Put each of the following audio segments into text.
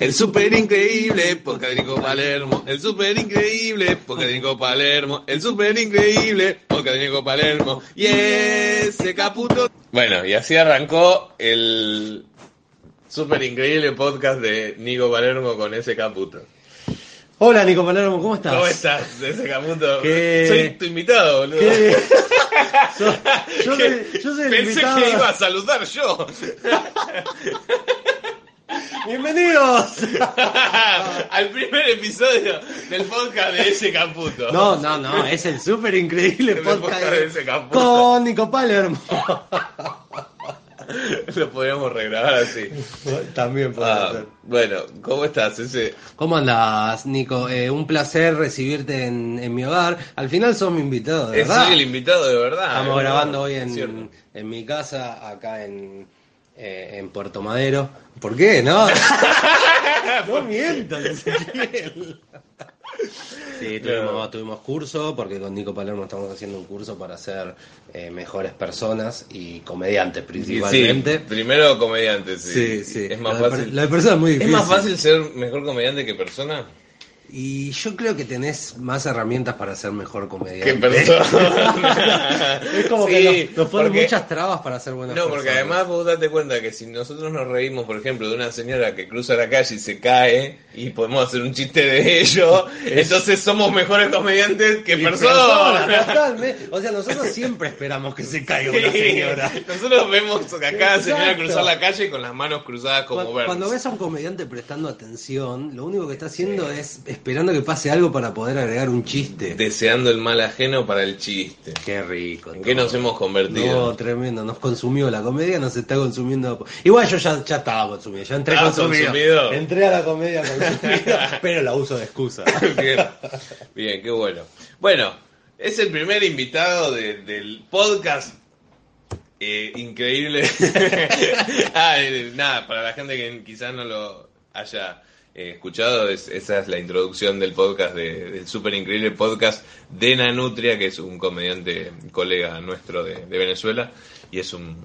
El super increíble podcast de Nico Palermo. El super increíble podcast de Nico Palermo. El super increíble podcast de Nico Palermo. Y ese caputo. Bueno, y así arrancó el super increíble podcast de Nico Palermo con ese caputo. Hola Nico Palermo, ¿cómo estás? ¿Cómo estás, ese caputo? ¿Qué- Soy tu invitado, boludo. ¿Qué? So- yo, soy, yo soy el Pensé invitado. que iba a saludar yo. ¡Bienvenidos! Al primer episodio del podcast de ese caputo. No, no, no, es el súper increíble podcast podcast de ese caputo. con Nico Palermo. Lo podríamos regrabar así. También Ah, ser. bueno, ¿cómo estás? Ese... ¿Cómo andás, Nico? Eh, un placer recibirte en, en mi hogar. Al final sos mi invitado, de verdad. soy el invitado de verdad. Estamos grabando hoy en, en mi casa, acá en, eh, en Puerto Madero. ¿Por qué? No, no Ezequiel. Sí, tuvimos, tuvimos curso, porque con Nico Palermo estamos haciendo un curso para ser eh, mejores personas y comediantes principalmente. Sí, primero comediante, sí. Sí, sí. Es más fácil. de persona es muy ¿Es difícil. más fácil ser mejor comediante que persona? Y yo creo que tenés más herramientas para ser mejor comediante. Que persona. Es como Sí, que nos, nos ponen porque- muchas trabas para ser buenas No, porque personas. además vos date cuenta que si nosotros nos reímos, por ejemplo, de una señora que cruza la calle y se cae y podemos hacer un chiste de ello, entonces somos mejores comediantes que personas. personas. O sea, nosotros siempre esperamos que se caiga una señora. Nosotros vemos a cada señora Exacto. cruzar la calle con las manos cruzadas como Burns. cuando ves a un comediante prestando atención, lo único que está haciendo es esperando que pase algo para poder agregar un chiste. Deseando el mal ajeno para el chiste. Qué rico. ¿En qué nos hemos convertido? No, tremendo, nos consumió la comedia, nos está consumiendo. Igual yo ya, ya estaba consumido, ya entré ¿Estabas consumido. consumido? Entré a la comedia consumido, pero la uso de excusa. Bien, bien, qué bueno. Bueno, es el primer invitado de- del podcast. eh, increíble. ah, eh, nada, para la gente que quizás no lo haya eh, escuchado, es- esa es la introducción del podcast, de- del súper increíble podcast de Nanutria, que es un comediante colega nuestro de, de Venezuela, y es un,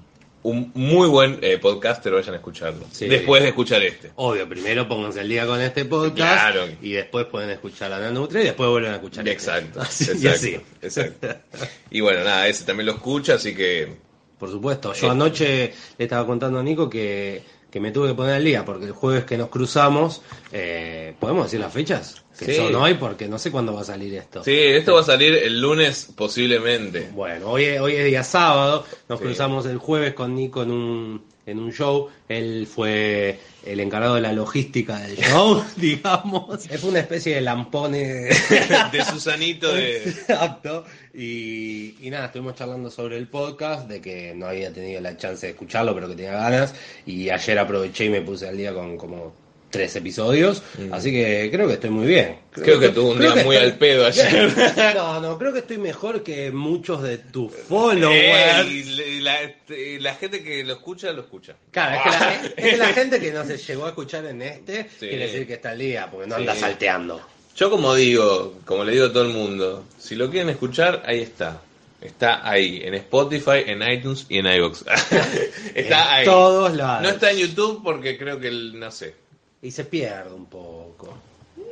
un muy buen eh, podcaster, vayan a escucharlo. Sí. Después de escuchar este. Obvio, primero pónganse el día con este podcast Claro. y después pueden escuchar a la Nutria y después vuelven a escuchar este. Exacto, Así, y exacto, así. exacto. Y bueno, nada, ese también lo escucha, así que Por supuesto, yo Eh. anoche le estaba contando a Nico que, que me tuve que poner al día porque el jueves que nos cruzamos, eh, ¿podemos decir las fechas? Que Sí. son hoy porque no sé cuándo va a salir esto. sí, esto va a salir el lunes posiblemente. Bueno, hoy es, hoy es día sábado, nos Sí. cruzamos el jueves con Nico en un, en un show, él fue el encargado de la logística del show, digamos. Fue una especie de lampone De Susanito de... Exacto. Y, y nada, estuvimos charlando sobre el podcast, de que no había tenido la chance de escucharlo, pero que tenía ganas. Y ayer aproveché y me puse al día con como tres episodios. Así que creo que estoy muy bien. Mm. Creo que tuvo un creo día que muy estoy- al pedo ayer. No, no, creo que estoy mejor que muchos de tus followers. Ey, la, la gente que lo escucha, lo escucha. Claro, es que, la, es que la gente que no se llegó a escuchar en este Sí. quiere decir que está al día, porque no Sí. anda salteando. Yo como digo, como le digo a todo el mundo, si lo quieren escuchar, ahí está. Está ahí, en Spotify, en iTunes y en iVoox. está En ahí. todos lados. No está en YouTube porque creo que, el- no sé, Y se pierde un poco.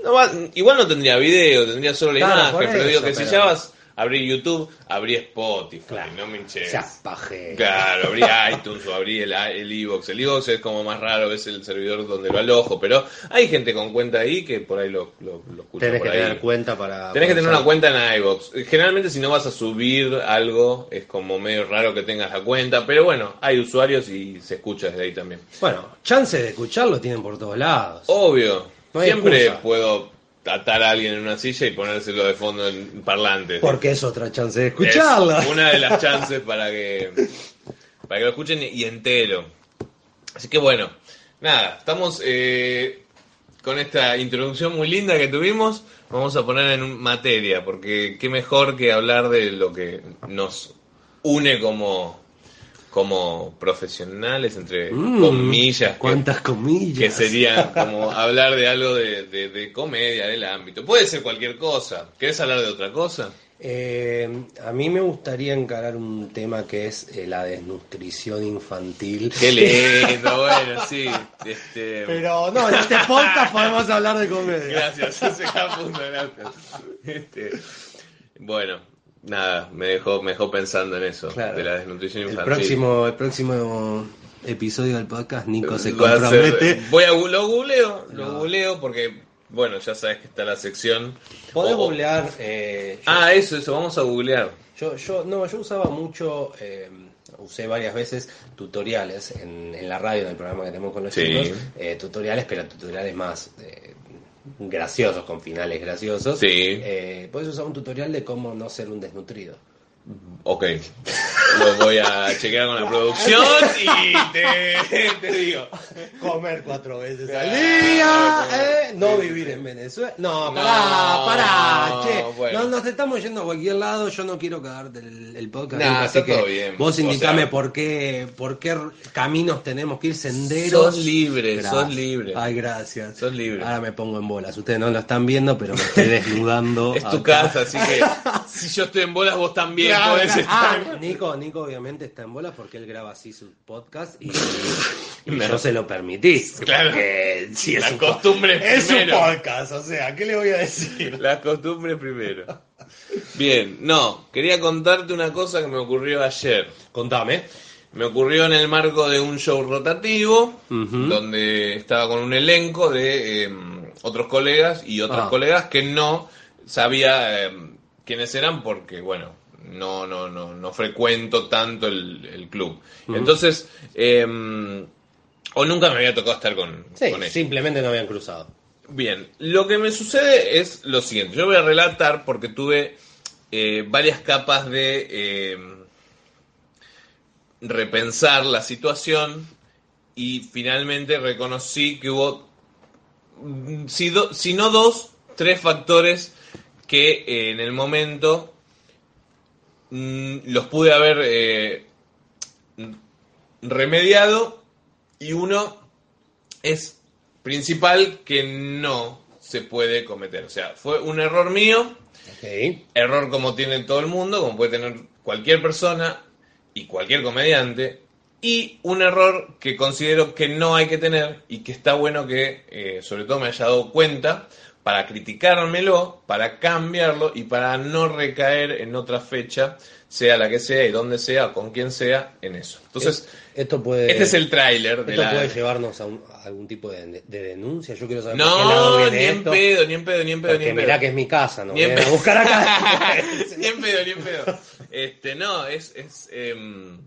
No igual no tendría video, tendría solo la Claro, imagen, pero digo que si ya vas a abrir YouTube, abrí Spotify, Claro. no me hinches. Claro, abrí iTunes o abrí el el iVoox. El iVoox es como más raro, es el servidor donde lo alojo, pero hay gente con cuenta ahí que por ahí lo, lo, lo escucha Tenés por que ahí. tener cuenta para. Tenés que tener una cuenta en iVoox. Generalmente si no vas a subir algo, es como medio raro que tengas la cuenta, pero bueno, hay usuarios y se escucha desde ahí también. Bueno, chances de escucharlo tienen por todos lados. Obvio, No siempre excusa. puedo atar a alguien en una silla y ponérselo de fondo en parlantes. Porque es otra chance de escucharla. Es una de las chances para que para que lo escuchen y entero. Así que bueno, nada, estamos eh, con esta introducción muy linda que tuvimos. Vamos a poner en materia, porque qué mejor que hablar de lo que nos une como, como profesionales, entre Mm, comillas. que- ¿Cuántas comillas? que sería como hablar de algo de, de- de comedia, del ámbito. Puede ser cualquier cosa. ¿Querés hablar de otra cosa? Eh, a mí me gustaría encarar un tema que es eh, la desnutrición infantil. Qué lindo, bueno, sí. Este, Pero no, en este podcast podemos hablar de comedia. Gracias, ese punto, gracias. Este, bueno, nada, me dejó, me dejó pensando en eso, Claro. de la desnutrición El infantil. próximo, el próximo episodio del podcast, Nico se compromete. voy a lo googleo, lo No. googleo porque, bueno, ya sabes que está la sección. Podés o- googlear. eh, yo- Ah, eso, eso, vamos a googlear. Yo, yo, no, yo usaba mucho, eh, usé varias veces tutoriales en, en la radio, en el programa que tenemos con los Sí. chicos, eh, tutoriales, pero tutoriales más eh, graciosos, con finales graciosos. Sí. Eh, puedes usar un tutorial de cómo no ser un desnutrido. Ok. Lo voy a chequear con la producción y te, te digo. Comer cuatro veces al día, eh, no vivir en Venezuela. No, No, pará, pará, che. bueno. No, nos estamos yendo a cualquier lado, yo no quiero cagarte el, el podcast. Nah, así que todo bien. Vos O indicame sea- por qué, por qué caminos tenemos que ir, senderos. Sos libre, Gracias. sos libre. Ay, gracias. Sos libre. Ahora me pongo en bolas. Ustedes no lo están viendo, pero me estoy desnudando. Es tu acá. casa, así que si yo estoy en bolas, vos también Ah, Nico, Nico obviamente está en bolas porque él graba así su podcast y, y Me- yo se lo permití. Claro. Porque, sí, es La su costumbre po- Es su primero. podcast, o sea, ¿qué le voy a decir? Las costumbres primero. Bien, no, quería contarte una cosa que me ocurrió ayer. Contame. Me ocurrió en el marco de un show rotativo, donde estaba con un elenco de eh, otros colegas y otros Ah. colegas que no sabía eh, quiénes eran porque, bueno, no, no, no, no frecuento tanto el, el club. Entonces, eh, o nunca me había tocado estar con, Sí, con ellos. simplemente no habían cruzado. Bien, lo que me sucede es lo siguiente. Yo voy a relatar porque tuve eh, varias capas de eh, repensar la situación y finalmente reconocí que hubo, si, do- si no dos, tres factores que eh, en el momento los pude haber eh, remediado y uno es principal que no se puede cometer. O sea, fue un error mío, error como tiene todo el mundo, como puede tener cualquier persona y cualquier comediante, y un error que considero que no hay que tener y que está bueno que eh, sobre todo me haya dado cuenta para criticármelo, para cambiarlo y para no recaer en otra fecha, sea la que sea y donde sea, con quien sea, en eso. Entonces, Esto puede. este es el tráiler de Esto la... puede llevarnos a, un- a algún tipo de, de denuncia. Yo quiero saber por qué No, viene ni en esto. pedo, ni en pedo, ni en pedo, ni en pedo. mirá que es mi casa, no Ni en me voy a pedo. buscar acá. ni en pedo, ni en pedo. Este, no, es, es em,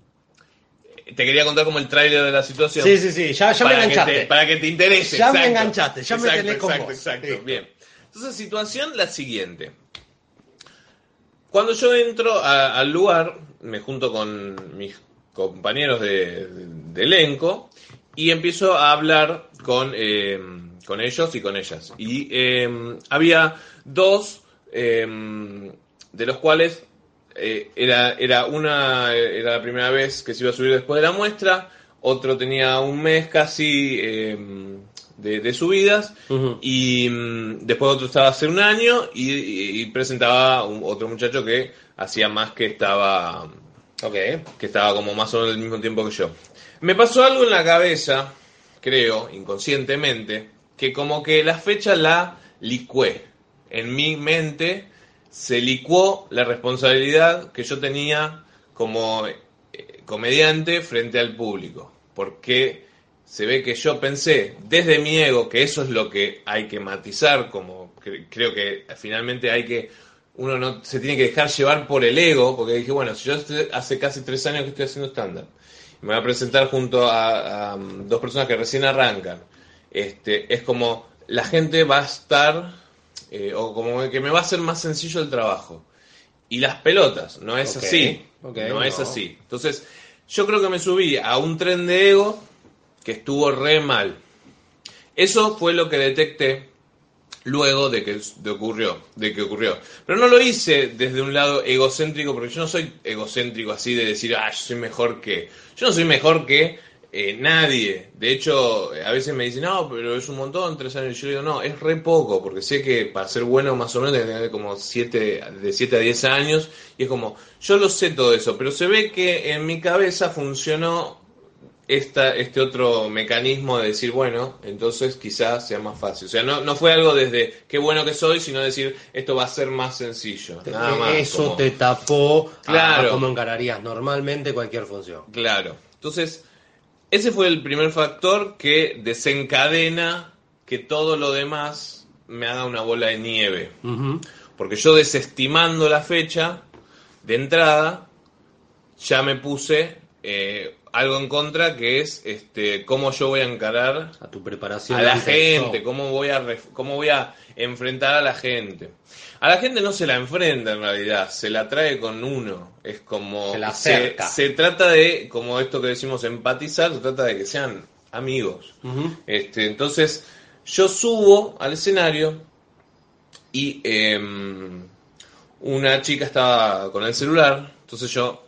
te quería contar como el tráiler de la situación. Sí, sí, sí, ya, ya me que enganchaste. te- para que te interese. Ya me enganchaste, ya me Exacto, tenés con exacto, vos. exacto. Listo. Bien. Entonces, situación la siguiente. Cuando yo entro a- al lugar, me junto con mis compañeros de, de elenco y empiezo a hablar con, eh, con ellos y con ellas. Y eh, había dos eh, de los cuales eh, era, era una era la primera vez que se iba a subir después de la muestra, otro tenía un mes casi eh, de, de subidas y mm, después otro estaba hace un año y, y- y presentaba un- otro muchacho que hacía más que estaba Ok. que estaba como más o menos al mismo tiempo que yo. Me pasó algo en la cabeza, creo, inconscientemente, que como que la fecha la licué. En mi mente se licuó la responsabilidad que yo tenía como eh, comediante frente al público. Porque se ve que yo pensé desde mi ego que eso es lo que hay que matizar, como cre- creo que finalmente hay que uno no se tiene que dejar llevar por el ego, porque dije, bueno, si yo hace casi tres años que estoy haciendo stand-up, me voy a presentar junto a, a, um, dos personas que recién arrancan, este, es como la gente va a estar, eh, o como que me va a hacer más sencillo el trabajo. Y las pelotas, no es así, no, es así. Entonces, yo creo que me subí a un tren de ego que estuvo re mal. Eso fue lo que detecté luego de que de ocurrió, de que ocurrió. Pero no lo hice desde un lado egocéntrico, porque yo no soy egocéntrico así de decir, ah, yo soy mejor que. Yo no soy mejor que eh, nadie. De hecho, a veces me dicen, no, pero es un montón, tres años. Yo digo, no, es re poco, porque sé que para ser bueno más o menos que tener como siete, de 7 a 10 años. Y es como, yo lo sé todo eso, pero se ve que en mi cabeza funcionó esta, este otro mecanismo de decir, bueno, entonces quizás sea más fácil. O sea, no, no fue algo desde qué bueno que soy, sino decir, esto va a ser más sencillo. Nada más, Eso como- te tapó Claro. a cómo encararías normalmente cualquier función. Claro. Entonces, ese fue el primer factor que desencadena que todo lo demás me haga una bola de nieve. Porque yo desestimando la fecha de entrada, ya me puse eh, algo en contra que es este cómo yo voy a encarar A tu preparación. a la gente, cómo voy a cómo voy a enfrentar a la gente. A la gente no se la enfrenta en realidad, se la trae con uno. Es como Se la se, acerca. se trata de, como esto que decimos empatizar, se trata de que sean amigos. Este, entonces, yo subo al escenario y em, una chica estaba con el celular, entonces yo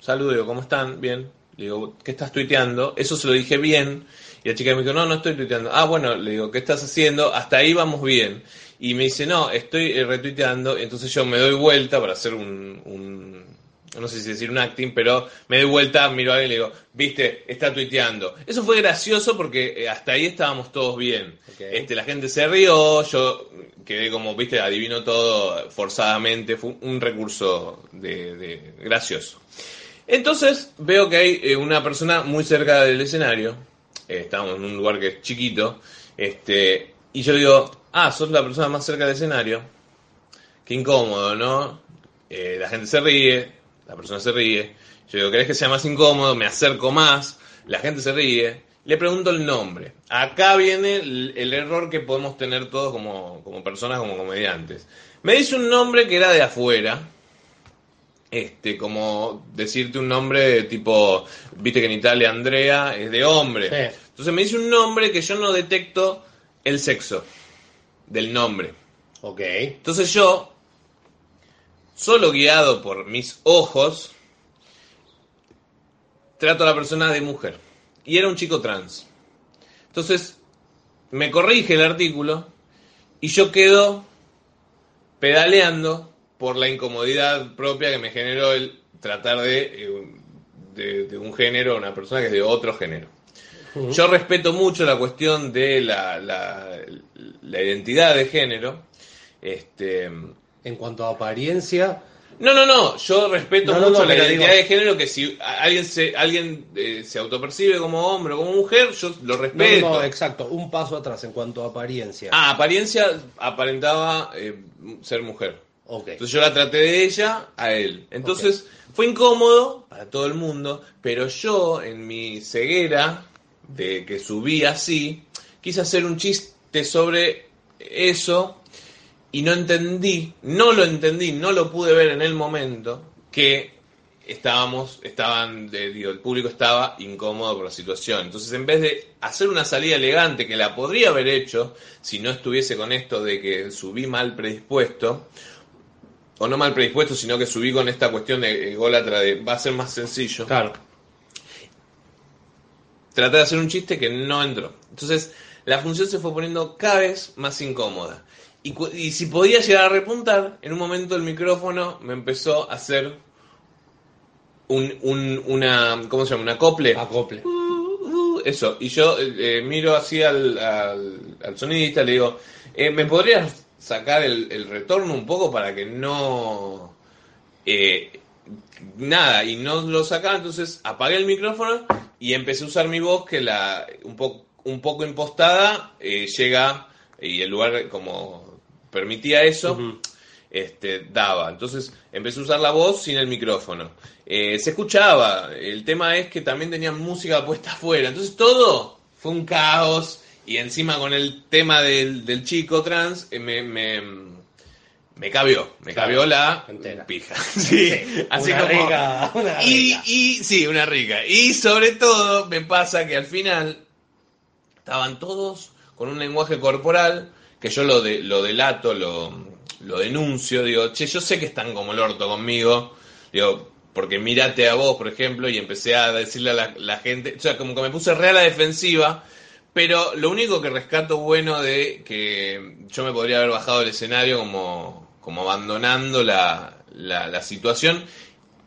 saludo, ¿cómo están? Bien. Le digo, ¿qué estás tuiteando? Eso se lo dije bien. Y la chica me dijo, no, no estoy tuiteando. Ah, bueno, le digo, ¿qué estás haciendo? Hasta ahí vamos bien. Y me dice, no, estoy eh, retuiteando. Entonces yo me doy vuelta para hacer un, un- no sé si decir un acting, pero me doy vuelta, miro a alguien y le digo, viste, está tuiteando. Eso fue gracioso porque eh, hasta ahí estábamos todos bien. Este, la gente se rió, yo quedé como, viste, adivino todo forzadamente. Fue un recurso de, de- gracioso. Entonces veo que hay eh, una persona muy cerca del escenario. Eh, estamos en un lugar que es chiquito. Este, y yo digo, ah, sos la persona más cerca del escenario. Qué incómodo, ¿no? Eh, la gente se ríe, la persona se ríe. Yo digo, ¿querés que sea más incómodo? Me acerco más, la gente se ríe. Le pregunto el nombre. Acá viene el, el error que podemos tener todos como, como personas, como comediantes. Me dice un nombre que era de afuera, este, como decirte un nombre tipo, viste que en Italia Andrea es de hombre. Sí. Entonces me dice un nombre que yo no detecto el sexo del nombre. Ok. Entonces yo, solo guiado por mis ojos, trato a la persona de mujer. Y era un chico trans. Entonces, me corrige el artículo y yo quedo pedaleando por la incomodidad propia que me generó el tratar de, eh, de, de un género, una persona que es de otro género. Yo respeto mucho la cuestión de la, la, la identidad de género. Este, En cuanto a apariencia, no, no, no, yo respeto No, mucho no, la identidad digo- de género que si a- alguien se alguien eh, se autopercibe como hombre o como mujer, yo lo respeto. no, exacto, un paso atrás en cuanto a apariencia. ah, apariencia aparentaba eh, ser mujer. Entonces yo la traté de ella a él. Entonces fue incómodo para todo el mundo, pero yo en mi ceguera de que subí así, quise hacer un chiste sobre eso y no entendí, no lo entendí, no lo pude ver en el momento que estábamos, estaban, digo, el público estaba incómodo por la situación. Entonces, en vez de hacer una salida elegante que la podría haber hecho si no estuviese con esto de que subí mal predispuesto, o no mal predispuesto, sino que subí con esta cuestión de ególatra de va a ser más sencillo. Claro. Traté de hacer un chiste que no entró. Entonces, la función se fue poniendo cada vez más incómoda. Y si podía llegar a repuntar, en un momento el micrófono me empezó a hacer un, un- una, ¿cómo se llama? Un acople. Acople. Uh, uh, eso. Y yo eh, eh, miro así al, al, al sonidista, le digo, eh, ¿me podrías sacar el, el retorno un poco para que no... eh, nada, y no lo sacaba, entonces apagué el micrófono y empecé a usar mi voz que la un, po- un poco impostada eh, llega y el lugar como permitía eso este, daba. Entonces empecé a usar la voz sin el micrófono. Eh, se escuchaba, el tema es que también tenían música puesta afuera, entonces todo fue un caos y encima con el tema del, del chico trans eh, me, me, me cabió, me cabió la entera. pija. Sí, así una como... rica, una Y, rica. y sí, una rica. Y sobre todo me pasa que al final estaban todos con un lenguaje corporal que yo lo, de, lo delato, lo, lo denuncio, digo, che, yo sé que están como el orto conmigo, digo, porque mírate a vos, por ejemplo, y empecé a decirle a la, la gente, o sea, como que me puse real a la defensiva, pero lo único que rescato bueno de que yo me podría haber bajado del escenario como, como abandonando la, la, la situación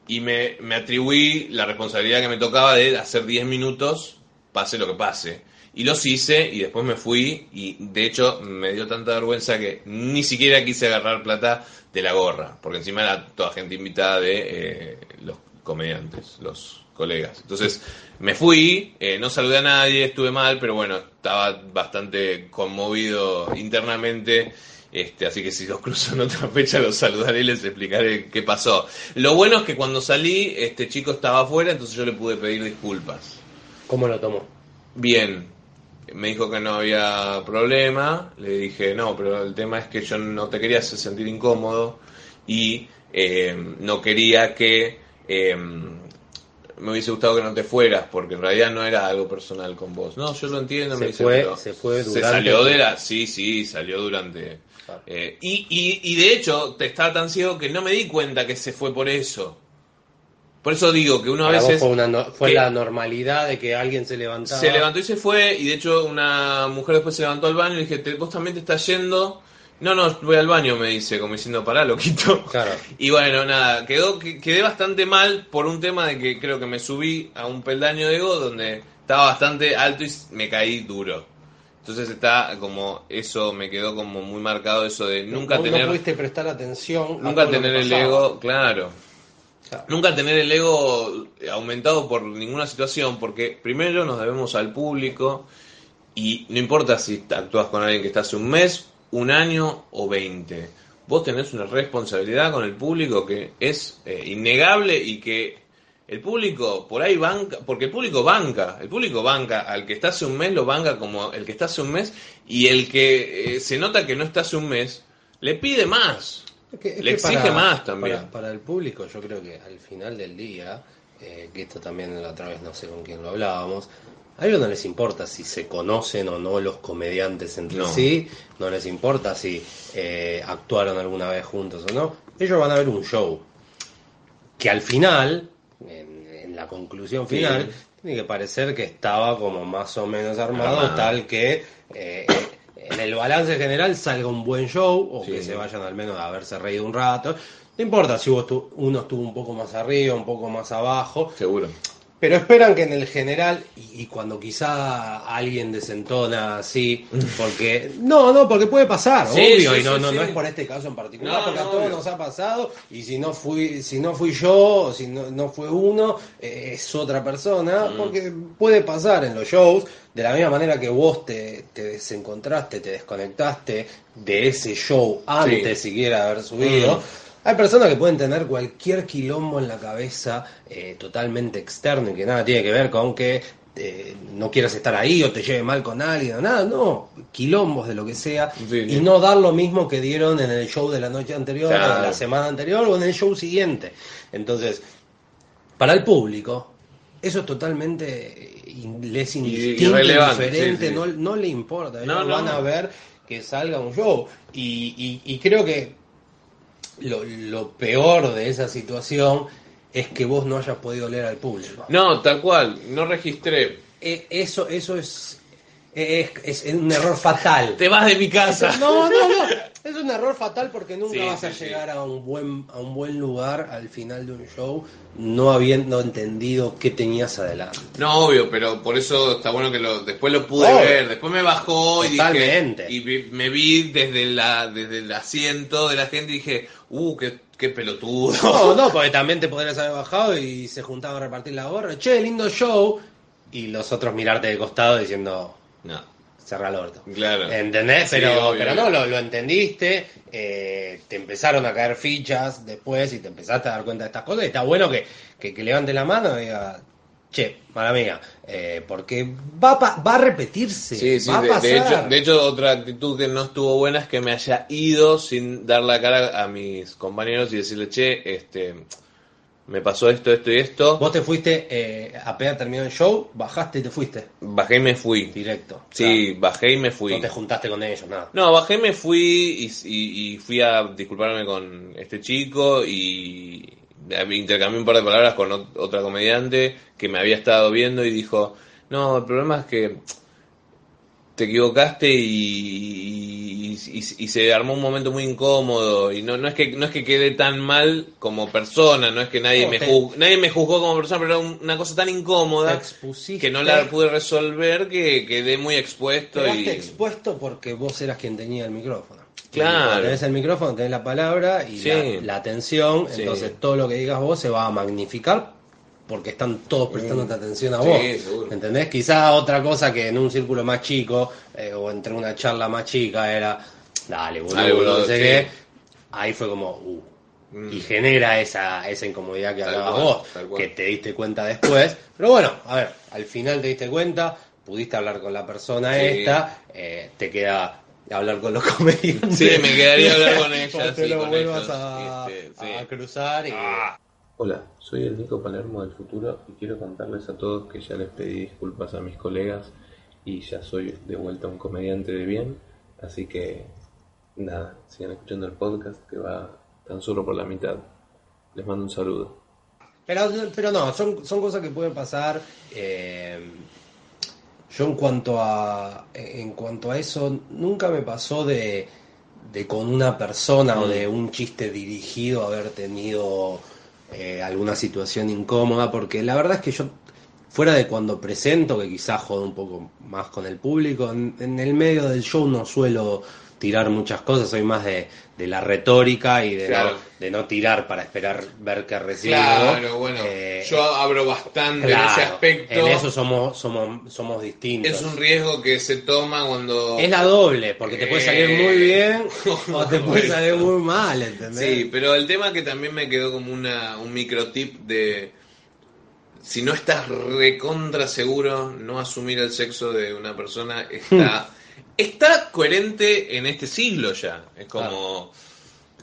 y me, me atribuí la responsabilidad que me tocaba de hacer 10 minutos, pase lo que pase. Y los hice y después me fui y de hecho me dio tanta vergüenza que ni siquiera quise agarrar plata de la gorra, porque encima era toda gente invitada de eh, los comediantes, los colegas. Entonces me fui, eh, no saludé a nadie, estuve mal, pero bueno, estaba bastante conmovido internamente. Este, así que si los cruzo en otra fecha los saludaré y les explicaré qué pasó. Lo bueno es que cuando salí, este chico estaba afuera, entonces yo le pude pedir disculpas. ¿Cómo lo tomó? Bien, me dijo que no había problema, le dije, no, pero el tema es que yo no te quería hacer sentir incómodo y eh, no quería que eh, me hubiese gustado que no te fueras, porque en realidad no era algo personal con vos. No, yo lo entiendo, Se me dice, fue- pero se fue se durante- salió de la... Sí, sí, salió durante... Claro. eh, y, y, y de hecho, te estaba tan ciego que no me di cuenta que se fue por eso. Por eso digo que uno a Para vos veces... fue, una no- fue la normalidad de que alguien se levantaba. Se levantó y se fue, y de hecho una mujer después se levantó al baño y le dije, "¿Te- ¿vos también te estás yendo? No, no, voy al baño, me dice, como diciendo, pará, loquito. Claro. Y bueno, nada, quedó, que- quedé bastante mal por un tema de que creo que me subí a un peldaño de ego donde estaba bastante alto y me caí duro. Entonces está como, eso me quedó como muy marcado, eso de nunca Vos tener... No pudiste prestar atención. Nunca lo tener el ego, claro. Claro. Nunca tener el ego aumentado por ninguna situación, porque primero nos debemos al público y no importa si actúas con alguien que está hace un mes, un año o 20. Vos tenés una responsabilidad con el público que es eh, innegable y que el público por ahí banca, porque el público banca, el público banca, al que está hace un mes lo banca como el que está hace un mes y el que eh, se nota que no está hace un mes le pide más. Es que- es Le exige más también. Para, para el público, yo creo que al final del día, eh, que esto también la otra vez no sé con quién lo hablábamos, a ellos no les importa si se conocen o no los comediantes entre No. sí, no les importa si eh, actuaron alguna vez juntos o no. Ellos van a ver un show que al final, en, en la conclusión Sí. final, tiene que parecer que estaba como más o menos armado, tal que eh, en el balance general salga un buen show o Sí. que se vayan al menos a haberse reído un rato. No importa si vos tu- uno estuvo un poco más arriba, un poco más abajo, Seguro. Pero esperan que en el general, y, y cuando quizá alguien desentona así, porque. No, no, porque puede pasar, Sí, obvio, sí, y no, sí, no, no es por este caso en particular, No, porque a todos obvio. nos ha pasado, y si no fui, si no fui yo, o si no, no fue uno, eh, es otra persona, Mm. porque puede pasar en los shows, de la misma manera que vos te, te desencontraste, te desconectaste de ese show antes siquiera de haber subido. Mm. Hay personas que pueden tener cualquier quilombo en la cabeza eh, totalmente externo y que nada tiene que ver con que eh, no quieras estar ahí o te lleve mal con alguien o nada, no, quilombos de lo que sea Sí, y no dar lo mismo que dieron en el show de la noche anterior o Claro. de la semana anterior o en el show siguiente. Entonces, para el público, eso es totalmente in- le es indistinto, indiferente, sí, sí. No, no le importa, ellos No, no, van a ver que salga un show y, y- y creo que lo, lo peor de esa situación es que vos no hayas podido leer al público. No, tal cual, no registré. E- Eso, eso es, es, es un error fatal. Te vas de mi casa. No, no, no. Es un error fatal porque nunca Sí, vas a sí. llegar a un buen a un buen lugar al final de un show no habiendo entendido qué tenías adelante. No, obvio, pero por eso está bueno que lo, después lo pude Obvio. ver. Después me bajó y Totalmente. dije. Y vi- me vi desde, la, desde el asiento de la gente y dije, uh, qué, qué pelotudo. No, no, porque también te podrías haber bajado y se juntaban a repartir la gorra. Che, lindo show. Y los otros mirarte de costado diciendo, No, cerra el orto. claro. ¿Entendés? Sí, Pero, obvio, pero no, lo, lo entendiste, eh, te empezaron a caer fichas después y te empezaste a dar cuenta de estas cosas. Y está bueno que, que, que levante la mano y diga, che, mala mía, eh, porque va, pa- va a repetirse, Sí, sí, va a pasar. de hecho, de hecho, otra actitud que no estuvo buena es que me haya ido sin dar la cara a mis compañeros y decirle, che, este, me pasó esto, esto y esto. Vos te fuiste, eh, apenas terminó el show, bajaste y te fuiste. Bajé y me fui. Directo. Sí, bajé y me fui. no te juntaste con ellos, nada. No, bajé, me fui y, y- y fui a disculparme con este chico y intercambié un par de palabras con ot- otra comediante que me había estado viendo y dijo, no, el problema es que te equivocaste y, y- y- y se armó un momento muy incómodo y no, no es que no es que quede tan mal como persona, no es que nadie No, me juzgó, nadie me juzgó como persona, pero era un- una cosa tan incómoda que no la pude resolver que quedé muy expuesto y expuesto porque vos eras quien tenía el micrófono. Claro. Cuando tenés el micrófono, tenés la palabra y Sí. la, la atención, Sí. entonces todo lo que digas vos se va a magnificar porque están todos prestando atención a Sí, vos. seguro. ¿Entendés? Quizá otra cosa que en un círculo más chico eh, o entre una charla más chica era, dale, boludo, Dale, boludo, no sé sí. qué. Ahí fue como, uh. Mm. Y genera esa, esa incomodidad que Tal hablabas cual, vos, que te diste cuenta después. Pero bueno, a ver, al final te diste cuenta, pudiste hablar con la persona Sí. esta, eh, te queda hablar con los comediantes. Sí, me quedaría hablar con Cuando te sí, lo vuelvas ellos, a, este, sí. a cruzar y... Ah. Hola, soy el Nico Palermo del futuro y quiero contarles a todos que ya les pedí disculpas a mis colegas y ya soy de vuelta un comediante de bien, así que nada, sigan escuchando el podcast que va tan solo por la mitad. Les mando un saludo. Pero, pero no, son, son cosas que pueden pasar. eh, yo en cuanto a en cuanto a eso, nunca me pasó de, de con una persona o de un chiste dirigido haber tenido eh, alguna situación incómoda, porque la verdad es que yo, fuera de cuando presento, que quizás jodo un poco más con el público, en, en el medio del show no suelo tirar muchas cosas, soy más de, de la retórica y de, Claro. no, de no tirar para esperar ver qué recibo. Claro, bueno, Eh, yo abro bastante claro, en ese aspecto. En eso somos, somos, somos distintos. Es un riesgo que se toma cuando... Es la doble, porque te puede salir Eh, muy bien o te puede salir muy mal, ¿entendés? Sí, pero el tema que también me quedó como una, un micro tip de... Si no estás recontra seguro, no asumir el sexo de una persona está... Está coherente en este siglo ya. Es como...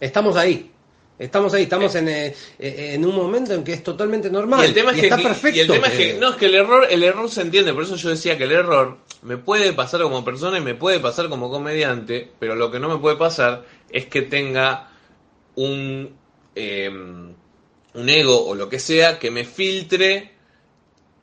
Estamos ahí. Estamos ahí, estamos en, eh, eh, en un momento en que es totalmente normal. Y el tema es que, está y perfecto. el tema es que- no es que el error, el error se entiende, por eso yo decía que el error me puede pasar como persona y me puede pasar como comediante, pero lo que no me puede pasar es que tenga un eh, un ego o lo que sea que me filtre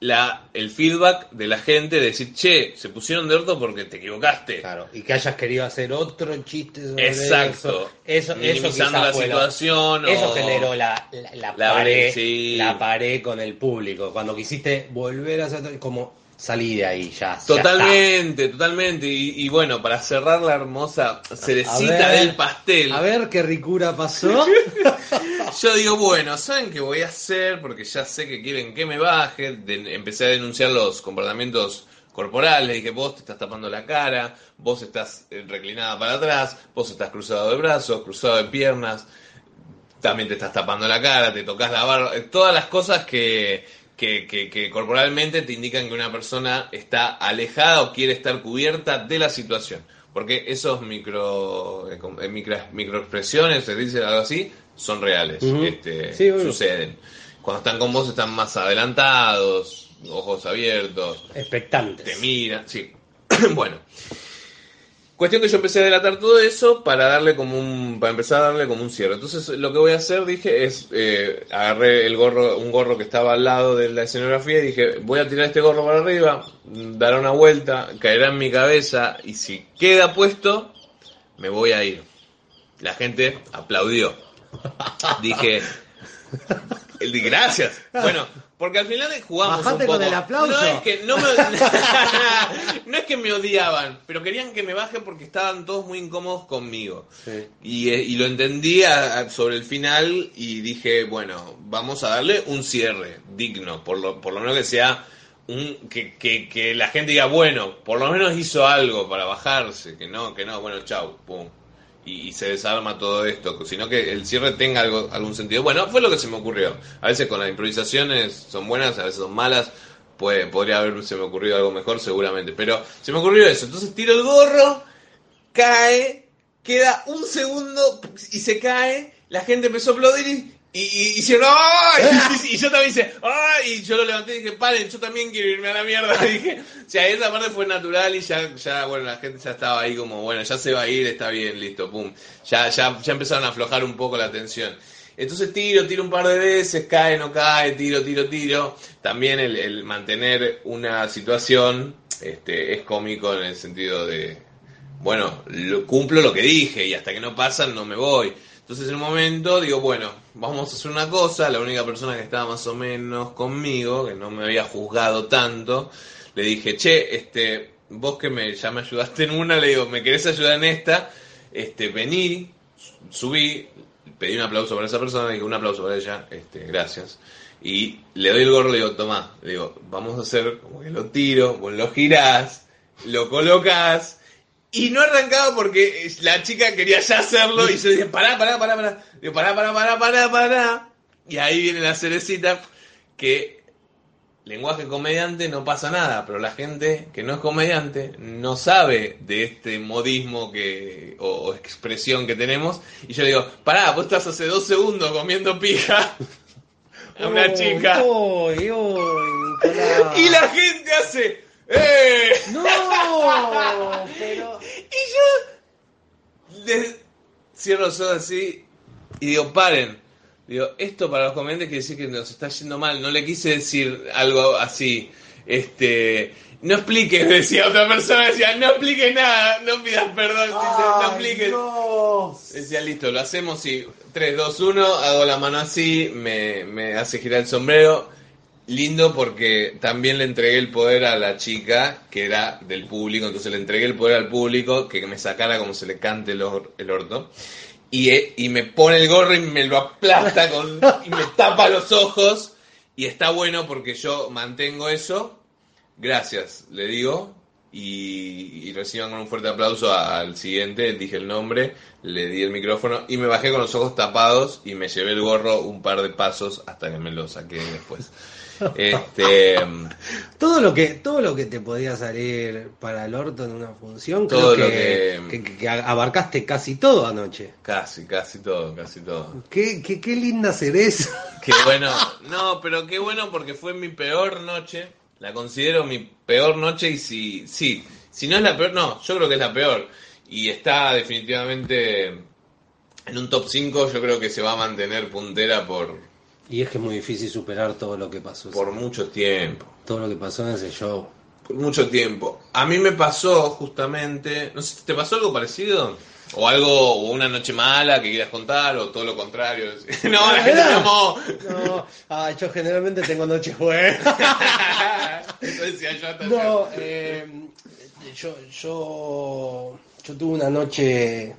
la, el feedback de la gente de decir, che, se pusieron de orto porque te equivocaste. Claro, y que hayas querido hacer otro chiste sobre Exacto. eso. Eso, eso quizás la fue lo- situación. Eso o- generó la, la, la La pared, sí. la pared con el público. Cuando quisiste volver a hacer como salí de ahí ya. ya Totalmente, totalmente. Y, y bueno, para cerrar la hermosa cerecita ver, del pastel. A ver qué ricura pasó. yo digo, bueno, ¿saben qué voy a hacer? Porque ya sé que quieren que me baje. De- empecé a denunciar los comportamientos corporales. Dije, vos te estás tapando la cara, vos estás eh, reclinada para atrás, vos estás cruzado de brazos, cruzado de piernas, también te estás tapando la cara, te tocas la barba, eh, todas las cosas que, que, que- que corporalmente te indican que una persona está alejada o quiere estar cubierta de la situación. Porque esos micro, eh, eh, micro microexpresiones, se dice algo así, son reales, este, Sí, suceden. Cuando están con vos están más adelantados, ojos abiertos, Expectantes. te miran, sí. bueno. Cuestión que yo empecé a delatar todo eso para darle como un, para empezar a darle como un cierre. Entonces lo que voy a hacer, dije, es eh, agarré el gorro, un gorro que estaba al lado de la escenografía y dije, voy a tirar este gorro para arriba, dará una vuelta, caerá en mi cabeza y si queda puesto, me voy a ir. La gente aplaudió. Dije, gracias. Bueno, porque al final jugamos Bajate un poco. con el aplauso. No es que no me, no es que me odiaban, pero querían que me baje porque estaban todos muy incómodos conmigo. Sí. Y, eh, y lo entendí a- a- sobre el final y dije, bueno, vamos a darle un cierre digno, por lo, por lo menos que sea un, que, que, que la gente diga, bueno, por lo menos hizo algo para bajarse, que no, que no, bueno, chau, pum. Y, y se desarma todo esto, sino que el cierre tenga algo, algún sentido. Bueno, fue lo que se me ocurrió. A veces con las improvisaciones son buenas, a veces son malas. Puede, podría haberse me ocurrido algo mejor seguramente. Pero se me ocurrió eso. Entonces tiro el gorro, cae, queda un segundo y se cae. La gente empezó a aplaudir y, Y, y. Y, yo también hice, ¡ay! Y yo lo levanté y dije, paren, yo también quiero irme a la mierda. dije, o sea, esa parte fue natural y ya, ya, bueno, la gente ya estaba ahí como, bueno, ya se va a ir, está bien, listo, pum. Ya, ya, ya empezaron a aflojar un poco la tensión. Entonces tiro, tiro un par de veces, cae, no cae, tiro, tiro, tiro. También el, el mantener una situación este, es cómico en el sentido de, bueno, lo, cumplo lo que dije y hasta que no pasan no me voy. Entonces en un momento digo, bueno, vamos a hacer una cosa, la única persona que estaba más o menos conmigo, que no me había juzgado tanto, le dije, che, este, vos que me, ya me ayudaste en una, le digo, ¿me querés ayudar en esta? Este, vení, subí, pedí un aplauso para esa persona, dije, un aplauso para ella, este, gracias. Y le doy el gorro, le digo, tomá, le digo, vamos a hacer como que lo tiro, vos lo girás, lo colocas, y no arrancaba porque la chica quería ya hacerlo y yo dije, pará, pará, pará, pará. Digo, pará, pará, pará, pará, pará. Y ahí viene la cerecita que lenguaje comediante no pasa nada, pero la gente que no es comediante no sabe de este modismo que o, o expresión que tenemos. Y yo digo, pará, vos estás hace dos segundos comiendo pija a una chica. Uy, uy, Nicolás. Y la gente hace, ¡eh! No, pero. Y yo le cierro los ojos así y digo, paren. Digo, esto para los comediantes quiere decir que nos está yendo mal. No le quise decir algo así. Este. No expliques, decía otra persona, decía, no expliques nada, no pidas perdón, no expliques. Dios. Decía, listo, lo hacemos y 3, 2, 1, hago la mano así, me, me hace girar el sombrero. Lindo porque también le entregué el poder a la chica que era del público, entonces le entregué el poder al público que me sacara como se le cante el, or- el orto. Y, eh, y me pone el gorro y me lo aplasta con, y me tapa los ojos. Y está bueno porque yo mantengo eso. Gracias, le digo. Y, y reciban con un fuerte aplauso al siguiente. Dije el nombre, le di el micrófono y me bajé con los ojos tapados y me llevé el gorro un par de pasos hasta que me lo saqué después. Este, Todo lo que todo lo que te podía salir para el orto en una función, Todo creo lo que, que- que- que abarcaste casi todo anoche. casi, casi todo, casi todo. Qué, qué, qué linda cereza. Qué bueno. No, pero qué bueno porque fue mi peor noche. La considero mi peor noche y si, sí, si no es la peor, no, yo creo que es la peor. Y está definitivamente en un top 5, yo creo que se va a mantener puntera por, Y es que es muy difícil superar todo lo que pasó. por mucho tiempo. Todo lo que pasó en ese show. Por mucho tiempo. A mí me pasó justamente, no sé, ¿te pasó algo parecido? O algo, o una noche mala que quieras contar, o todo lo contrario. No, la gente me amó. No, ah, yo generalmente tengo noches buenas. No, eh, yo, yo, yo tuve una noche,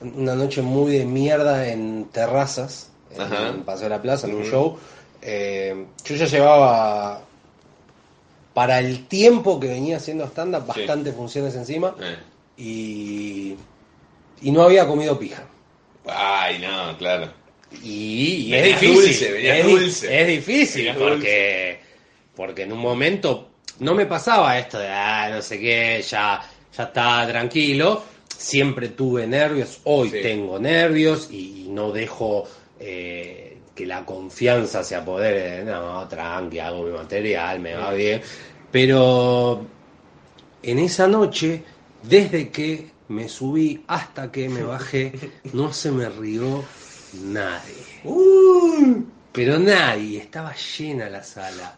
una noche muy de mierda en terrazas, en, en Paseo de la Plaza, en un show. Eh, yo ya llevaba, para el tiempo que venía haciendo stand-up, Sí. bastantes funciones encima Eh. y, y no había comido pija. Ay, no, claro. Y, es difícil. dulce, es, di- dulce. es difícil porque, porque en un momento no me pasaba esto de, ah, no sé qué, ya, ya está tranquilo. Siempre tuve nervios, hoy Sí. tengo nervios y, y no dejo eh, que la confianza se apodere de, no, tranqui, hago mi material, me va bien. Pero en esa noche, desde que me subí hasta que me bajé, no se me rió nadie. Pero nadie, estaba llena la sala,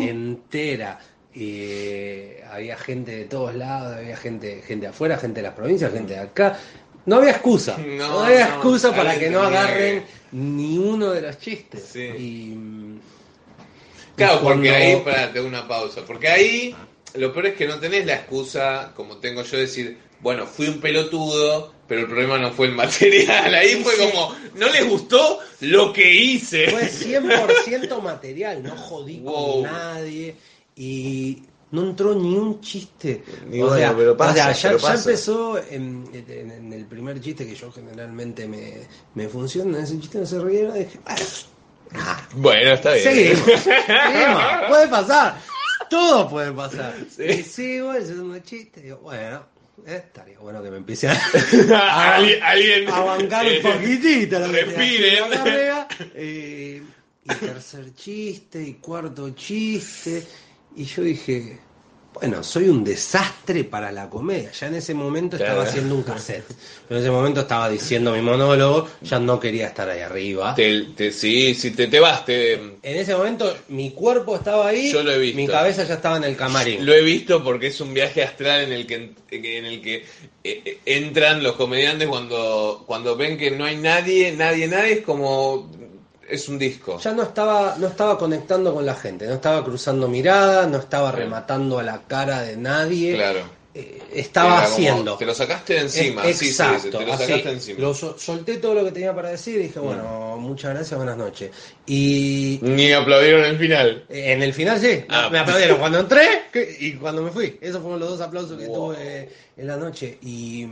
entera. Eh, había gente de todos lados, había gente, gente afuera, gente de las provincias, gente de acá. No había excusa, no, No, había no, excusa para que no agarren ni uno de los chistes. Sí. Y, Claro, y porque cuando- ahí, te hago una pausa. Porque ahí, lo peor es que no tenés la excusa, como tengo yo, de decir, bueno, fui un pelotudo, pero el problema no fue el material. Ahí fue Sí. como, no les gustó lo que hice. Fue 100% material, no jodí Wow. con nadie y no entró ni un chiste. O bueno, sea, pero pasa, o sea, ya, pero ya empezó en, en- en el primer chiste que yo generalmente me, me funciona, ese chiste no se rieron, dije, "Ah, Bueno, está bien. seguimos, seguimos, puede pasar, todo puede pasar. Sí. Y sigo el segundo chiste, digo, bueno, eh, estaría bueno que me empiece a, Alguien, alguien a bancar eh, un poquitito lo que estoy respiren. Eh, y tercer chiste, y cuarto chiste. Y yo dije, bueno, soy un desastre para la comedia. Ya en ese momento Claro. estaba haciendo un cassette. Pero en ese momento estaba diciendo mi monólogo, ya no quería estar ahí arriba. Te, te- sí, sí, te, te vas, te, En ese momento mi cuerpo estaba ahí, Yo lo he visto. mi cabeza ya estaba en el camarín. Lo he visto porque es un viaje astral en el que, en el que eh, eh, entran los comediantes cuando, cuando ven que no hay nadie, nadie, nadie, es como... Es un disco. Ya no estaba, no estaba conectando con la gente, no estaba cruzando miradas, no estaba rematando a la cara de nadie. Claro. Eh, estaba Era haciendo. Te lo sacaste de encima. Es- sí, sí, exacto, sí, te lo así. sacaste de encima. Lo sol- solté todo lo que tenía para decir y dije, bueno, muchas gracias, buenas noches. Y Ni aplaudieron el final. en el final sí, Ah. me aplaudieron cuando entré y cuando me fui. Esos fueron los dos aplausos que Wow. tuve en la noche. Y,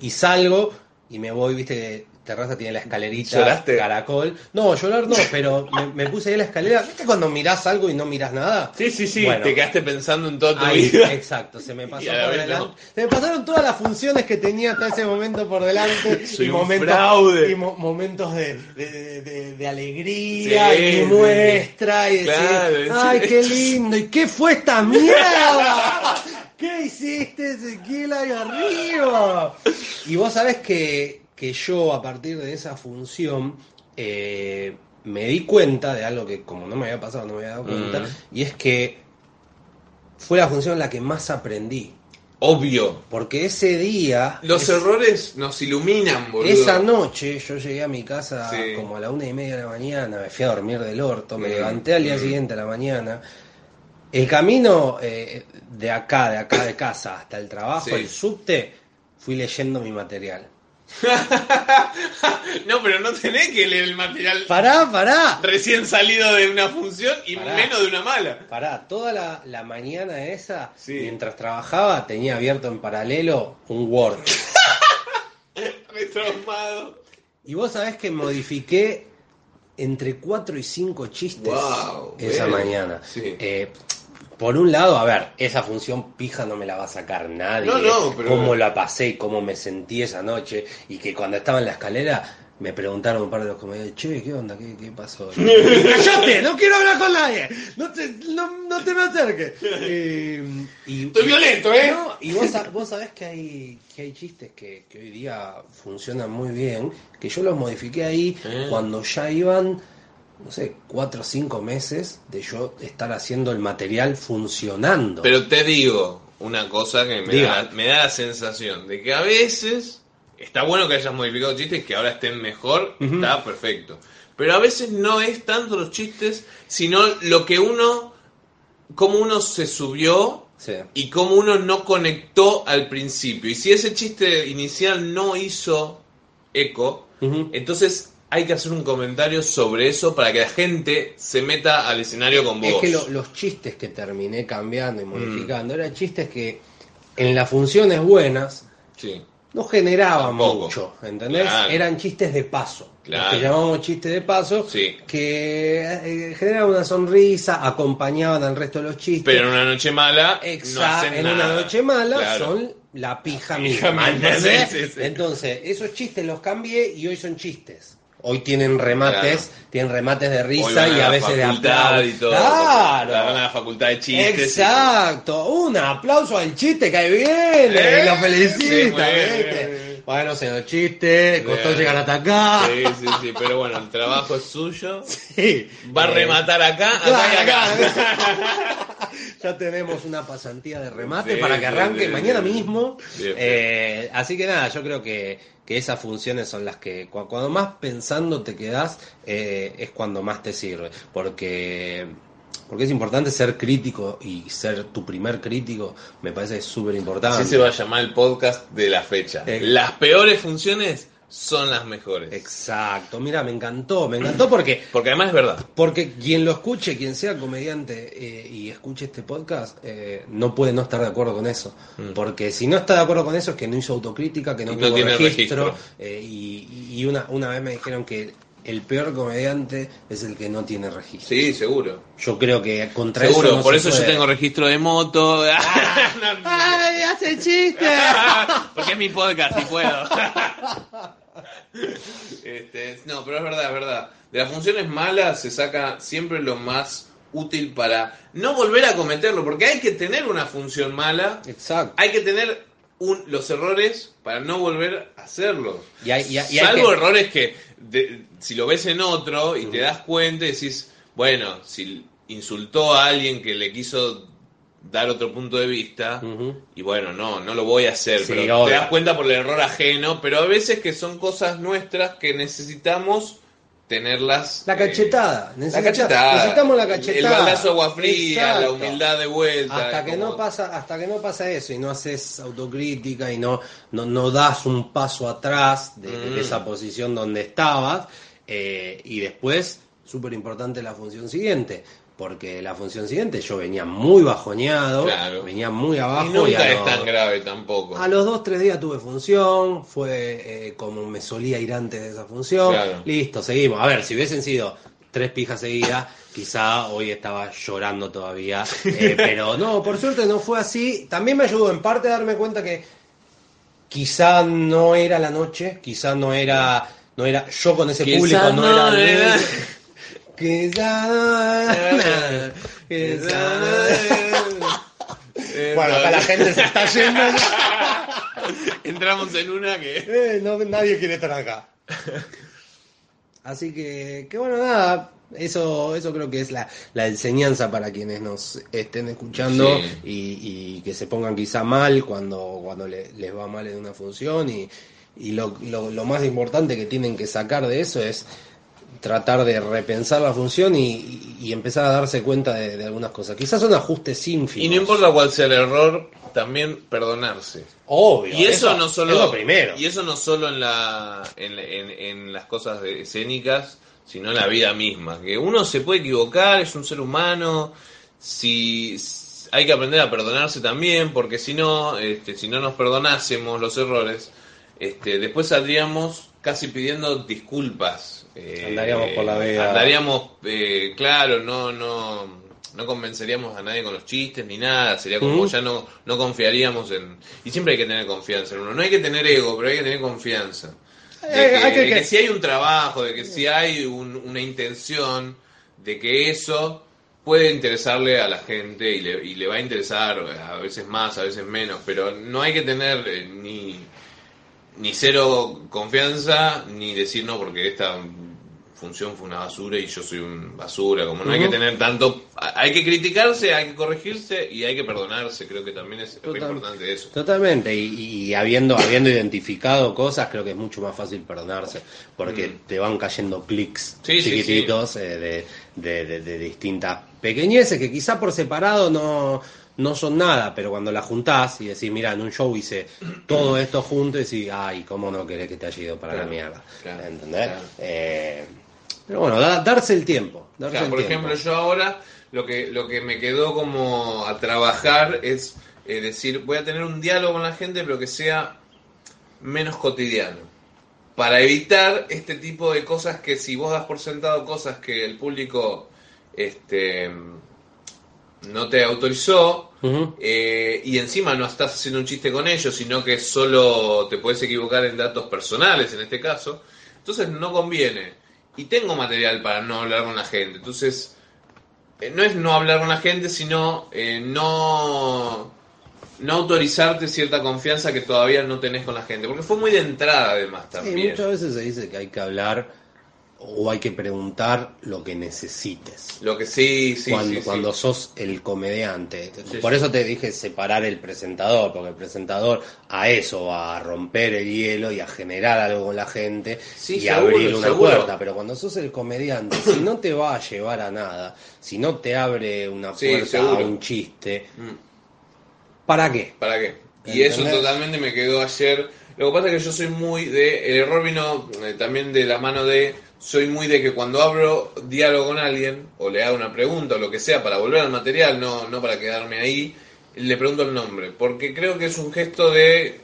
y salgo y me voy, viste que Terraza tiene la escalerita, ¿Lloraste? caracol. No, llorar no, pero me, me puse ahí la escalera. ¿Viste cuando mirás algo y no mirás nada? Sí, sí, sí. Bueno. te quedaste pensando en toda tu Ahí, vida. exacto, se me pasó por delante. no. Se me pasaron todas las funciones que tenía hasta ese momento por delante. Soy y un momentos, fraude. y mo- momentos de, de, de- de alegría Sí, y muestra y decir, Claro, ay, sí. qué lindo, ¿y qué fue esta mierda? ¿Qué hiciste, Ezequiel, ahí arriba? Y vos sabés que, que yo, a partir de esa función, eh, me di cuenta de algo que como no me había pasado, no me había dado cuenta, Mm. y es que fue la función en la que más aprendí. Obvio. Porque ese día, Los es- errores nos iluminan, boludo. esa noche, yo llegué a mi casa Sí. como a la una y media de la mañana, me fui a dormir del orto, me Mm, levanté al día mm. siguiente a la mañana. El camino eh, de acá, de acá de casa hasta el trabajo, Sí. el subte, fui leyendo mi material. no, pero no tenés que leer el material Pará, pará. recién salido de una función y Pará. menos de una mala. Pará, toda la, la mañana esa, Sí. mientras trabajaba, tenía abierto en paralelo un Word. Me traumado. Y vos sabés que modifiqué entre 4 y 5 chistes Wow, esa mañana. Sí. Eh, por un lado, a ver, esa función pija no me la va a sacar nadie. No, no, pero- Cómo la pasé y cómo me sentí esa noche. Y que cuando estaba en la escalera me preguntaron un par de los comediantes, che, ¿qué onda? ¿Qué, qué pasó? ¡Cállate! ¡No quiero hablar con nadie! ¡No te, no, no te me acerques! Eh, y, Estoy violento, ¿eh? no, y vos, vos sabés que hay, que hay chistes que, que hoy día funcionan muy bien, que yo los modifiqué ahí Eh. cuando ya iban, no sé, cuatro o cinco meses de yo estar haciendo el material funcionando. Pero te digo una cosa que me da, me da la sensación de que a veces está bueno que hayas modificado chistes que ahora estén mejor, está perfecto. Pero a veces no es tanto los chistes, sino lo que uno, cómo uno se subió Sí. y cómo uno no conectó al principio. Y si ese chiste inicial no hizo eco, entonces hay que hacer un comentario sobre eso para que la gente se meta al escenario con vos. Es que lo- los chistes que terminé cambiando y modificando eran chistes que en las funciones buenas Sí. no generaban Tampoco. mucho, ¿entendés? Claro. Eran chistes de paso. Claro. Los que llamamos chistes de paso, Sí. que eh, generaban una sonrisa, acompañaban al resto de los chistes. Pero en una noche mala, Exacto, en nada. una noche mala Claro. son la pija Pija misma. Entonces, esos chistes los cambié y hoy son chistes. Hoy tienen remates, tienen remates de risa y a veces de aplauso. y todo. Claro. Van a la facultad de chistes. y- Exacto, un aplauso al chiste que ahí viene, Eh, lo felicita, Bueno, señor chiste, costó llegar hasta acá. Sí, sí, sí, pero bueno, el trabajo es suyo. Sí. Va a Eh, rematar acá, acá Claro, y acá. acá. ya tenemos una pasantía de remate Sí, para que arranque sí, mañana sí. mismo. Eh, así que nada, yo creo que, que esas funciones son las que cu- cuando más pensando te quedas eh, es cuando más te sirve. Porque, porque es importante ser crítico y ser tu primer crítico, me parece súper importante. Así se va a llamar el podcast de la fecha. Eh. Las peores funciones son las mejores. Exacto, mira, me encantó, me encantó porque Porque además es verdad. Porque quien lo escuche, quien sea comediante eh, y escuche este podcast, eh, no puede no estar de acuerdo con eso. Mm. Porque si no está de acuerdo con eso es que no hizo autocrítica, que no tuvo tiene registro. registro. eh, y y una, una vez me dijeron que el peor comediante es el que no tiene registro. Sí, seguro. Yo creo que contra Seguro, eso no por se eso yo tengo registro de moto. No, no. ¡Ay, hace chiste! Porque es mi podcast y puedo. Este, no, pero es verdad, es verdad. De las funciones malas se saca siempre lo más útil para no volver a cometerlo, porque hay que tener una función mala, Exacto. hay que tener un- los errores para no volver a hacerlos. Y hay- y hay- y hay Salvo que- errores que de- si lo ves en otro y te das cuenta y decís, bueno, si insultó a alguien que le quiso dar otro punto de vista, y bueno, no, no lo voy a hacer, Sí, pero obvio. te das cuenta por el error ajeno, pero a veces que son cosas nuestras que necesitamos tenerlas. La eh, cachetada. la cachetada. Necesitamos la cachetada. El baldazo de agua fría, la humildad de vuelta. Hasta que como- no pasa, hasta que no pasa eso y no haces autocrítica y no, no, no das un paso atrás de, de Mm. esa posición donde estabas, eh, y después, súper importante la función siguiente. Porque la función siguiente yo venía muy bajoneado, Claro. venía muy Y abajo. nunca a es los- tan grave tampoco. A los dos, tres días tuve función, fue eh, como me solía ir antes de esa función. Claro. Listo, seguimos. A ver, si hubiesen sido tres pijas seguidas, quizá hoy estaba llorando todavía. eh, pero no, por suerte no fue así. También me ayudó en parte a darme cuenta que quizá no era la noche, quizá no era, no era yo con ese Quizá público, no, no era. era- No era- Eh, Bueno, acá la gente se está yendo. Entramos en una que. Eh, no, nadie quiere estar acá. Así que, que bueno, nada, eso, eso creo que es la, la enseñanza para quienes nos estén escuchando Sí. y, y que se pongan quizá mal cuando, cuando le- les va mal en una función y, y lo, lo, lo más importante que tienen que sacar de eso es tratar de repensar la función y, y- empezar a darse cuenta de, de algunas cosas. Quizás son ajustes ínfimos. Y no importa cuál sea el error, también perdonarse. Obvio. Y eso, no solo es lo primero. y eso no solo en la en, en- en las cosas de- escénicas, sino en la vida misma, que uno se puede equivocar, es un ser humano, si hay que aprender a perdonarse también, porque si no, este, si no nos perdonásemos los errores, este, después saldríamos casi pidiendo disculpas. eh, Andaríamos por la vida. Andaríamos, eh, claro, no, no, no convenceríamos a nadie con los chistes ni nada, sería como ya no, no confiaríamos en... Y siempre hay que tener confianza en uno, no hay que tener ego, pero hay que tener confianza. De que, hay que- de que que- si hay un trabajo, de que si hay un- una intención, de que eso puede interesarle a la gente y le, y le va a interesar a veces más, a veces menos, pero no hay que tener eh, ni, ni cero confianza, ni decir no, porque esta función fue una basura y yo soy un basura, como no hay que tener tanto, hay que criticarse, hay que corregirse y hay que perdonarse, creo que también es re Total- importante eso. Totalmente, y, y habiendo, habiendo identificado cosas, creo que es mucho más fácil perdonarse, porque Mm. te van cayendo clics Sí, sí, chiquititos eh, de, de- de- de distintas pequeñeces que quizá por separado no, no son nada, pero cuando las juntás y decís, mira, en un show hice todo esto junto y decís, ay, ¿cómo no querés que te haya ido para Claro, la mierda? claro, ¿Entendés? claro. Eh, pero bueno, da- darse el tiempo. Darse el por tiempo. ejemplo, yo ahora lo que, lo que me quedó como a trabajar es eh, decir, voy a tener un diálogo con la gente, pero que sea menos cotidiano. Para evitar este tipo de cosas que si vos das por sentado cosas que el público este, no te autorizó, eh, y encima no estás haciendo un chiste con ellos, sino que solo te puedes equivocar en datos personales en este caso, entonces no conviene. Y tengo material para no hablar con la gente, entonces eh, no es no hablar con la gente, sino eh, no, no autorizarte cierta confianza que todavía no tenés con la gente, porque fue muy de entrada además Sí, también. muchas veces se dice que hay que hablar o hay que preguntar lo que necesites. Lo que sí, sí, cuando, sí, sí. cuando sos el comediante. Sí, Por eso te dije separar el presentador, porque el presentador a eso, a romper el hielo y a generar algo con la gente Sí, y seguro, abrir una seguro. puerta. Pero cuando sos el comediante, si no te va a llevar a nada, si no te abre una puerta a un chiste, Mm. ¿para qué? ¿Para qué? Y eso totalmente me quedó ayer. Lo que pasa es que yo soy muy de. El error vino eh, también de la mano de. Soy muy de que cuando abro diálogo con alguien, o le hago una pregunta, o lo que sea, para volver al material, no, no para quedarme ahí, le pregunto el nombre. Porque creo que es un gesto de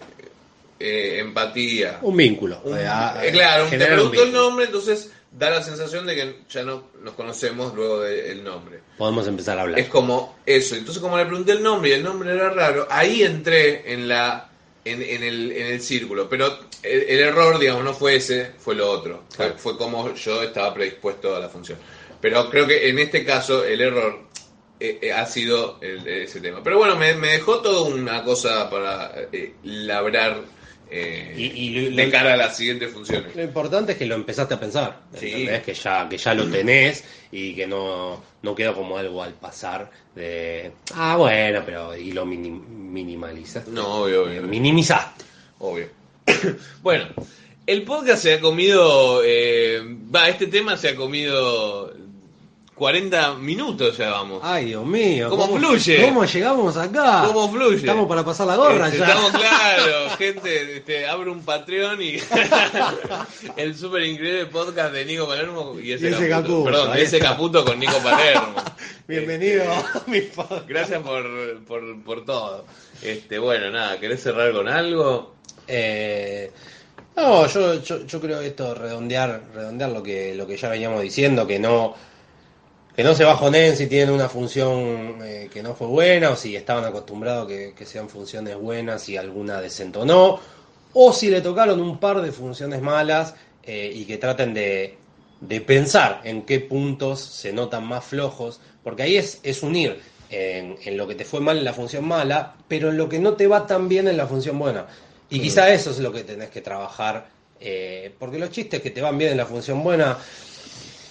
eh, empatía. Un vínculo. Un- Eh, a- eh, claro, te pregunto el nombre, entonces da la sensación de que ya no nos conocemos luego del nombre. Podemos empezar a hablar. Es como eso. Entonces, como le pregunté el nombre y el nombre era raro, ahí entré en la en, en el, en el círculo. Pero el, el error, digamos, no fue ese, fue lo otro. Fue, como yo estaba predispuesto a la función. Pero creo que en este caso el error eh, eh, ha sido el- ese tema. Pero bueno, me, me dejó toda una cosa para eh, labrar eh, Y- y lo- de cara a las siguientes funciones. Lo importante es que lo empezaste a pensar, Sí. ¿entendés? Que ya, que ya lo tenés y que no, no queda como algo al pasar de, ah, bueno, pero y lo minim- minimalizaste. No, obvio, obvio. Minimizaste. Obvio. bueno, el podcast se ha comido. eh, Va, este tema se ha comido 40 minutos ya vamos. Ay, Dios mío. ¿Cómo fluye? ¿Cómo llegamos acá? ¿Cómo fluye? Estamos para pasar la gorra Este, ya. Estamos claro, gente, este, abre un Patreon y el súper increíble podcast de Nico Palermo y ese, Y ese Caputo. Caputo, Perdón, ese. Caputo con Nico Palermo. Bienvenido a mi podcast. Gracias por, por, por todo. Este, bueno, nada, ¿querés cerrar con algo? Eh, no, yo, yo, yo creo esto redondear, redondear lo que, lo que ya veníamos diciendo, que no, que no se bajonen si tienen una función eh, que no fue buena, o si estaban acostumbrados que, que sean funciones buenas y alguna desentonó, o si le tocaron un par de funciones malas eh, y que traten de, de pensar en qué puntos se notan más flojos, porque ahí es, es unir en, en lo que te fue mal en la función mala, pero en lo que no te va tan bien en la función buena. Y quizá eso es lo que tenés que trabajar, eh, porque los chistes que te van bien en la función buena,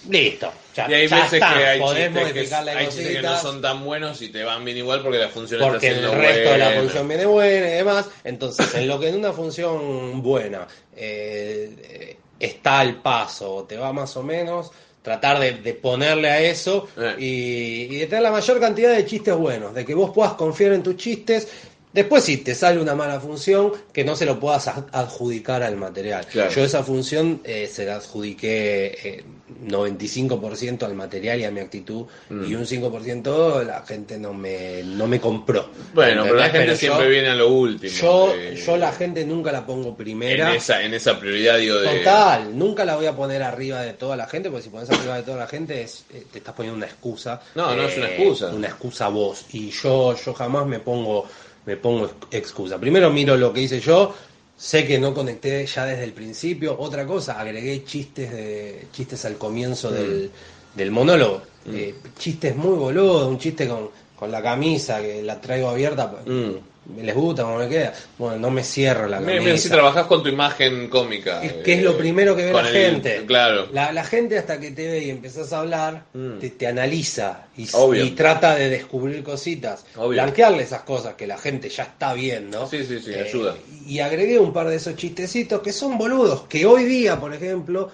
listo, ya, Y hay ya veces está, que hay podés chistes, que, hay chistes que no son tan buenos y te van bien igual porque la función Porque está el resto de la función viene buena y demás. Entonces, en lo que en una función buena eh, está al paso, te va más o menos, tratar de, de ponerle a eso Eh. y, y de tener la mayor cantidad de chistes buenos, de que vos puedas confiar en tus chistes. Después, si te sale una mala función, que no se lo puedas ad- adjudicar al material. Claro. Yo esa función eh, se la adjudiqué eh, 95% al material y a mi actitud, Mm. y un 5% la gente no me, no me compró. Bueno, pero la gente Pero siempre yo- viene a lo último. Yo, eh, yo la gente nunca la pongo primera. en esa, en esa prioridad, digo, de. Total, nunca la voy a poner arriba de toda la gente, porque si pones arriba de toda la gente es, eh, te estás poniendo una excusa. No, no es una eh, excusa. Una excusa vos. Y yo, yo jamás me pongo, me pongo ex- excusa. Primero miro lo que hice yo, sé que no conecté ya desde el principio. Otra cosa, agregué chistes de chistes al comienzo Mm. del, del monólogo. Eh, chistes muy boludos, un chiste con, con la camisa que la traigo abierta. Mm. ¿Les gusta cómo me queda? Bueno, no me cierro la camisa. mira, si trabajás con tu imagen cómica. Es que es lo eh, primero que ve la el- gente. Claro. La, la gente hasta que te ve y empezás a hablar, Mm. te, te analiza y trata de descubrir cositas. Obvio. Blanquearle esas cosas que la gente ya está viendo. Sí, sí, sí, Eh, ayuda. Y agregué un par de esos chistecitos que son boludos, que hoy día, por ejemplo,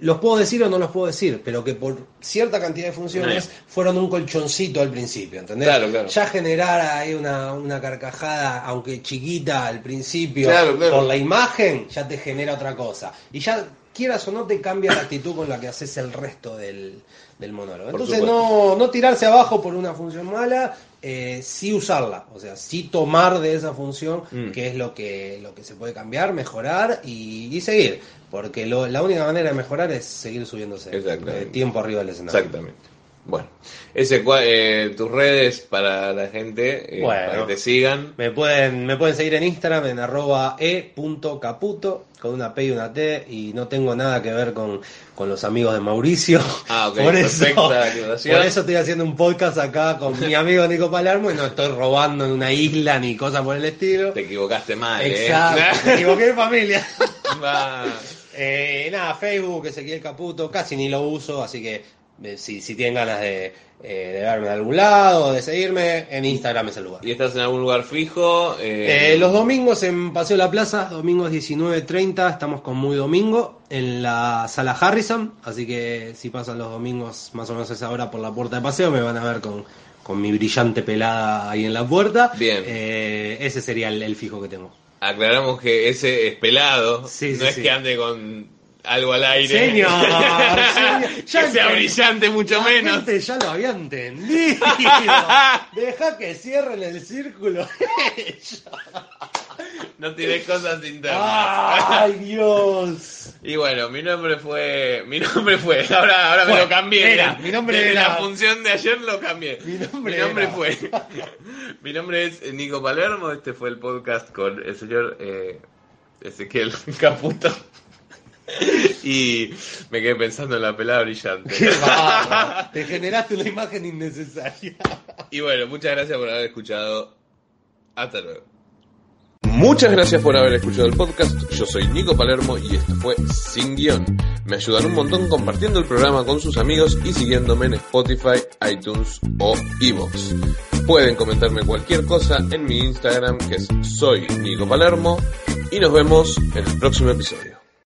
los puedo decir o no los puedo decir, pero que por cierta cantidad de funciones fueron un colchoncito al principio, ¿entendés? Claro, claro. Ya generar ahí una, una carcajada, aunque chiquita al principio, Claro, claro. por la imagen, ya te genera otra cosa. Y ya, quieras o no, te cambia la actitud con la que haces el resto del, del monólogo. Por Entonces, no, no tirarse abajo por una función mala, eh, sí usarla, o sea, sí tomar de esa función, Mm. que es lo que, lo que se puede cambiar, mejorar y, y seguir. Porque lo- la única manera de mejorar es seguir subiéndose. Eh, tiempo arriba del escenario. Exactamente. Bueno, ese eh, tus redes para la gente, eh, Bueno. para que te sigan. Me pueden, me pueden seguir en Instagram en arroba e.caputo con una P y una T y no tengo nada que ver con, con los amigos de Mauricio. Ah, ok, por eso, perfecta por eso estoy haciendo un podcast acá con mi amigo Nico Palermo y no estoy robando en una isla ni cosas por el estilo. Te equivocaste mal, ¿eh? Exacto, me equivoqué de familia. Va. Eh, nada, Facebook, Ezequiel Caputo, casi ni lo uso, así que eh, si, si tienen ganas de, eh, de verme de algún lado, de seguirme, en Instagram es el lugar. ¿Y estás en algún lugar fijo? Eh, los domingos en Paseo La Plaza, domingos 19.30, estamos con Muy Domingo en la sala Harrison, así que si pasan los domingos más o menos a esa hora por la puerta de paseo me van a ver con, con mi brillante pelada ahí en la puerta. Bien. Ese sería el, el fijo que tengo. Aclaramos que ese es pelado, Sí, no sí, es sí. que ande con algo al aire. Señor, señor, que sea brillante mucho La menos. gente ya lo había entendido. Deja que cierren el círculo. No tiré cosas internas. ¡Ay, Dios! Y bueno, mi nombre fue. Mi nombre fue. Ahora, ahora me lo cambié. era, mi nombre Desde era- la función de ayer lo cambié. Mi nombre nombre era. fue. mi nombre es Nico Palermo. Este fue el podcast con el señor eh, Ezequiel Caputo. y me quedé pensando en la pelada brillante. Te generaste una imagen innecesaria. Y bueno, muchas gracias por haber escuchado. Hasta luego. Muchas gracias por haber escuchado el podcast. Yo soy Nico Palermo y esto fue Sin Guión. Me ayudan un montón compartiendo el programa con sus amigos y siguiéndome en Spotify, iTunes o Evox. Pueden comentarme cualquier cosa en mi Instagram que es soy Nico Palermo y nos vemos en el próximo episodio.